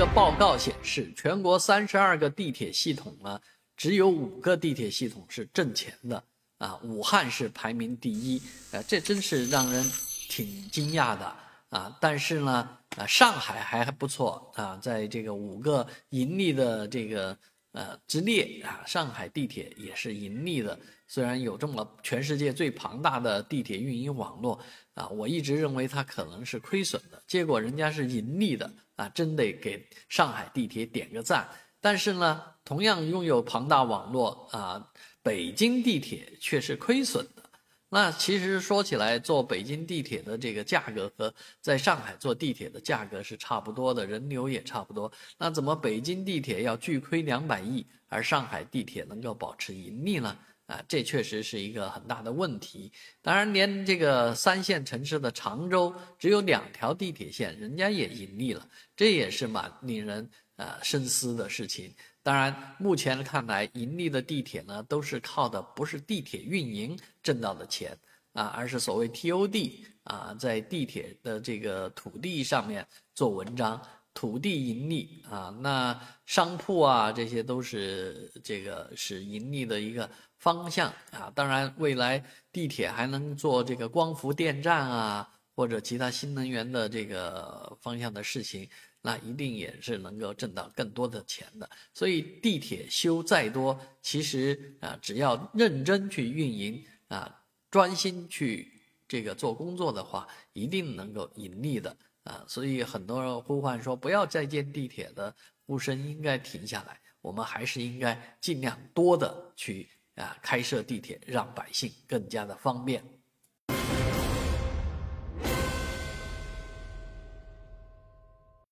个报告显示，全国三十二个地铁系统呢，只有五个地铁系统是挣钱的。啊，武汉是排名第一，呃，这真是让人挺惊讶的。啊。但是呢，啊，上海还还不错。啊，在这个五个盈利的这个呃之列啊，上海地铁也是盈利的。虽然有这么全世界最庞大的地铁运营网络啊，我一直认为它可能是亏损的，结果人家是盈利的啊，真得给上海地铁点个赞。但是呢，同样拥有庞大网络啊，北京地铁却是亏损的。那其实说起来，坐北京地铁的这个价格和在上海坐地铁的价格是差不多的，人流也差不多。那怎么北京地铁要巨亏两百亿，而上海地铁能够保持盈利呢？啊，这确实是一个很大的问题。当然，连这个三线城市的常州只有两条地铁线，人家也盈利了，这也是蛮令人呃深思的事情。当然，目前看来，盈利的地铁呢，都是靠的不是地铁运营挣到的钱啊，而是所谓 TOD 啊，在地铁的这个土地上面做文章，土地盈利啊，那商铺啊，这些都是这个是盈利的一个。方向啊，当然，未来地铁还能做这个光伏电站啊，或者其他新能源的这个方向的事情，那一定也是能够挣到更多的钱的。所以，地铁修再多，其实啊，只要认真去运营啊，专心去这个做工作的话，一定能够盈利的啊。所以，很多人呼唤说不要再建地铁的呼声应该停下来，我们还是应该尽量多的去。啊，开设地铁让百姓更加的方便。